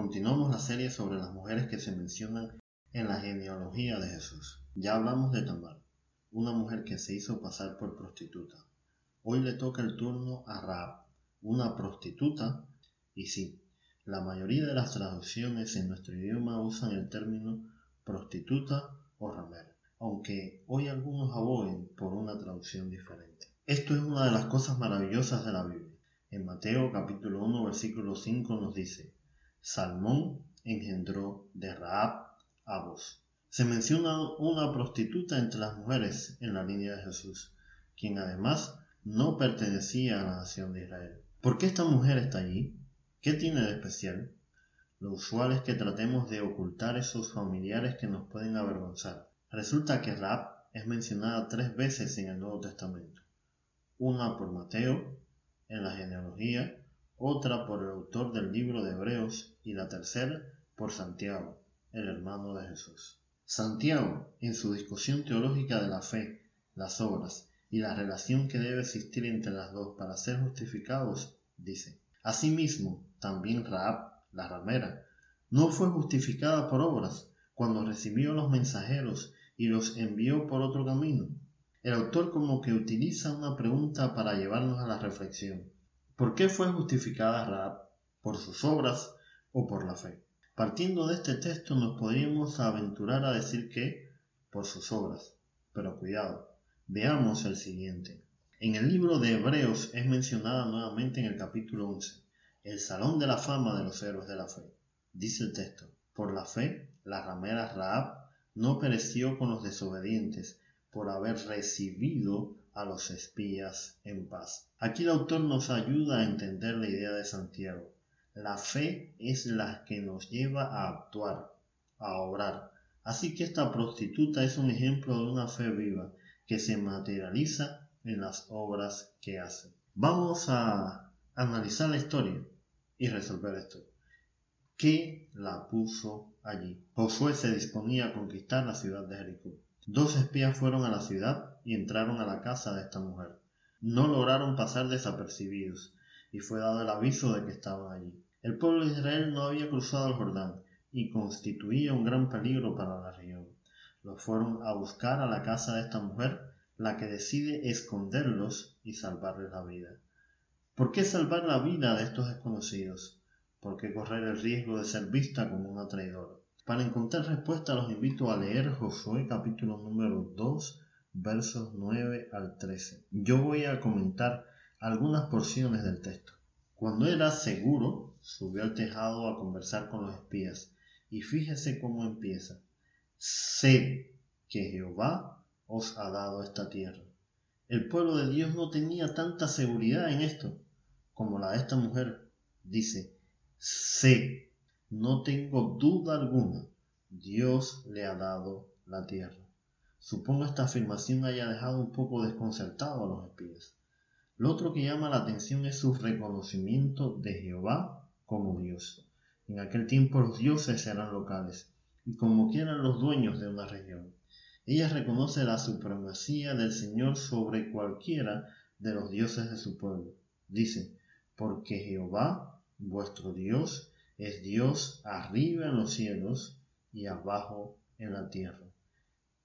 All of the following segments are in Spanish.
continuamos la serie sobre las mujeres que se mencionan en la genealogía de Jesús. Ya hablamos de Tamar, una mujer que se hizo pasar por prostituta. Hoy le toca el turno a Raab, una prostituta, y sí, la mayoría de las traducciones en nuestro idioma usan el término prostituta o ramera, aunque hoy algunos aboguen por una traducción diferente. Esto es una de las cosas maravillosas de la Biblia. En Mateo capítulo 1 versículo 5 nos dice, Salmón engendró de Raab a vos. Se menciona una prostituta entre las mujeres en la línea de Jesús, quien además no pertenecía a la nación de Israel. ¿Por qué esta mujer está allí? ¿Qué tiene de especial? Lo usual es que tratemos de ocultar esos familiares que nos pueden avergonzar. Resulta que Raab es mencionada tres veces en el Nuevo Testamento. Una por Mateo, en la genealogía, otra por el autor del libro de Hebreos y la tercera por Santiago, el hermano de Jesús. Santiago, en su discusión teológica de la fe, las obras y la relación que debe existir entre las dos para ser justificados, dice, Asimismo, también Raab, la ramera, no fue justificada por obras cuando recibió los mensajeros y los envió por otro camino. El autor como que utiliza una pregunta para llevarnos a la reflexión. ¿Por qué fue justificada Raab? ¿Por sus obras o por la fe? Partiendo de este texto nos podríamos aventurar a decir que por sus obras. Pero cuidado, veamos el siguiente. En el libro de Hebreos es mencionada nuevamente en el capítulo 11, el salón de la fama de los héroes de la fe. Dice el texto, por la fe, la ramera Raab no pereció con los desobedientes por haber recibido a los espías en paz. Aquí el autor nos ayuda a entender la idea de Santiago. La fe es la que nos lleva a actuar, a obrar. Así que esta prostituta es un ejemplo de una fe viva que se materializa en las obras que hace. Vamos a analizar la historia y resolver esto. ¿Qué la puso allí? Josué se disponía a conquistar la ciudad de Jericó. Dos espías fueron a la ciudad y entraron a la casa de esta mujer. No lograron pasar desapercibidos y fue dado el aviso de que estaban allí. El pueblo de Israel no había cruzado el Jordán y constituía un gran peligro para la región. Los fueron a buscar a la casa de esta mujer, la que decide esconderlos y salvarles la vida. ¿Por qué salvar la vida de estos desconocidos? ¿Por qué correr el riesgo de ser vista como una traidora? Para encontrar respuesta los invito a leer Josué capítulo número 2 versos 9 al 13. Yo voy a comentar algunas porciones del texto. Cuando era seguro, subió al tejado a conversar con los espías. Y fíjese cómo empieza. Sé que Jehová os ha dado esta tierra. El pueblo de Dios no tenía tanta seguridad en esto como la de esta mujer. Dice, sé, no tengo duda alguna, Dios le ha dado la tierra. Supongo esta afirmación haya dejado un poco desconcertado a los espías. Lo otro que llama la atención es su reconocimiento de Jehová como Dios. En aquel tiempo los dioses eran locales y como quieran los dueños de una región. Ella reconoce la supremacía del Señor sobre cualquiera de los dioses de su pueblo. Dice, porque Jehová, vuestro Dios, es Dios arriba en los cielos y abajo en la tierra.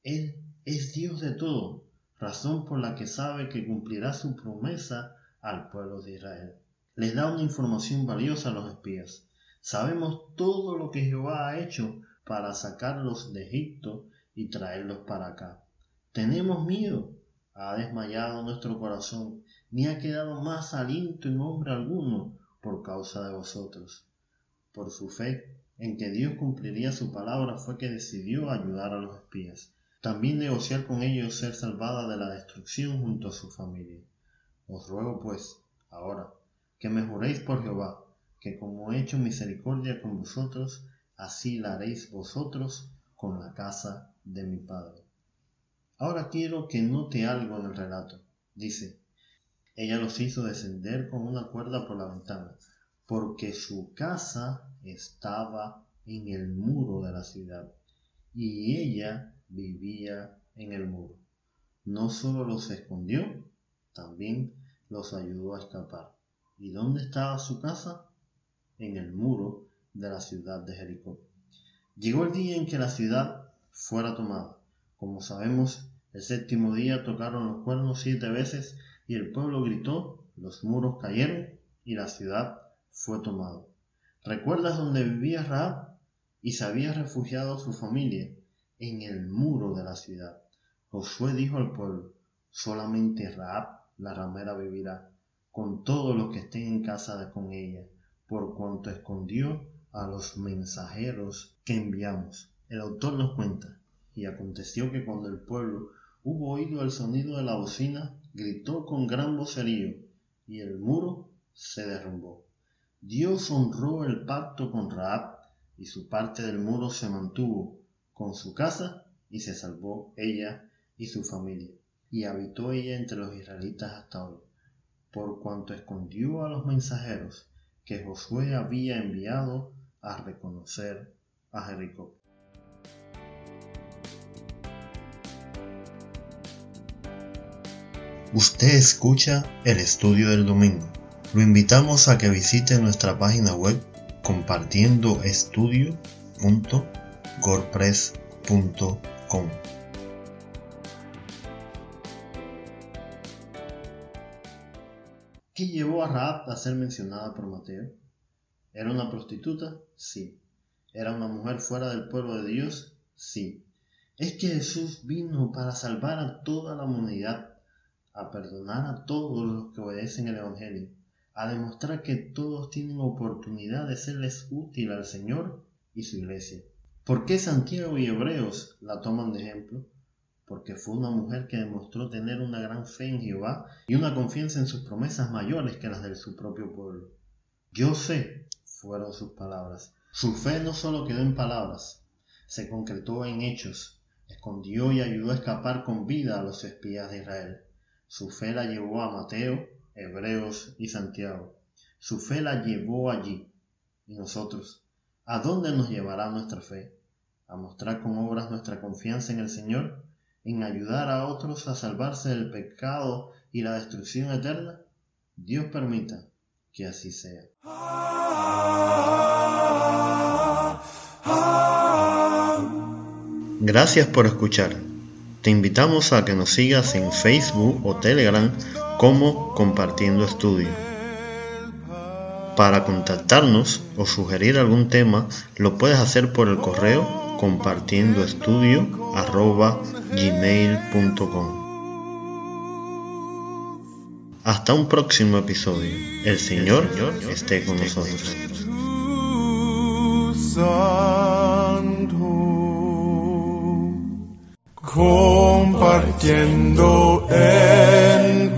Él es Dios de todo, razón por la que sabe que cumplirá su promesa al pueblo de Israel. Les da una información valiosa a los espías. Sabemos todo lo que Jehová ha hecho para sacarlos de Egipto y traerlos para acá. Tenemos miedo. Ha desmayado nuestro corazón, ni ha quedado más aliento en hombre alguno por causa de vosotros. Por su fe en que Dios cumpliría su palabra fue que decidió ayudar a los espías también negociar con ellos ser salvada de la destrucción junto a su familia. Os ruego pues, ahora, que me juréis por Jehová, que como he hecho misericordia con vosotros, así la haréis vosotros con la casa de mi padre. Ahora quiero que note algo del relato. Dice, ella los hizo descender con una cuerda por la ventana, porque su casa estaba en el muro de la ciudad, y ella vivía en el muro. No solo los escondió, también los ayudó a escapar. ¿Y dónde estaba su casa? En el muro de la ciudad de Jericó. Llegó el día en que la ciudad fuera tomada. Como sabemos, el séptimo día tocaron los cuernos siete veces y el pueblo gritó, los muros cayeron y la ciudad fue tomada. ¿Recuerdas dónde vivía Raab? Y se había refugiado su familia en el muro de la ciudad. Josué dijo al pueblo, solamente Raab, la ramera, vivirá, con todos los que estén en casa con ella, por cuanto escondió a los mensajeros que enviamos. El autor nos cuenta, y aconteció que cuando el pueblo hubo oído el sonido de la bocina, gritó con gran vocerío, y el muro se derrumbó. Dios honró el pacto con Raab, y su parte del muro se mantuvo con su casa, y se salvó ella y su familia, y habitó ella entre los israelitas hasta hoy, por cuanto escondió a los mensajeros que Josué había enviado a reconocer a Jericó. Usted escucha el estudio del domingo. Lo invitamos a que visite nuestra página web compartiendoestudio.gorpress.com. ¿Qué llevó a Raab a ser mencionada por Mateo? ¿Era una prostituta? Sí. ¿Era una mujer fuera del pueblo de Dios? Sí. Es que Jesús vino para salvar a toda la humanidad, a perdonar a todos los que obedecen el Evangelio, a demostrar que todos tienen oportunidad de serles útil al Señor y su iglesia. ¿Por qué Santiago y Hebreos la toman de ejemplo? Porque fue una mujer que demostró tener una gran fe en Jehová y una confianza en sus promesas mayores que las de su propio pueblo. Yo sé fueron sus palabras. Su fe no solo quedó en palabras, se concretó en hechos. Escondió y ayudó a escapar con vida a los espías de Israel. Su fe la llevó a Mateo, Hebreos y Santiago. Su fe la llevó allí. ¿Y nosotros? ¿A dónde nos llevará nuestra fe? ¿A mostrar con obras nuestra confianza en el Señor? ¿En ayudar a otros a salvarse del pecado y la destrucción eterna? Dios permita que así sea. Gracias por escuchar. Te invitamos a que nos sigas en Facebook o Telegram como Compartiendo Estudio. Para contactarnos o sugerir algún tema, lo puedes hacer por el correo compartiendoestudio.gmail.com Hasta un próximo episodio. El Señor esté con nosotros. compartiendo el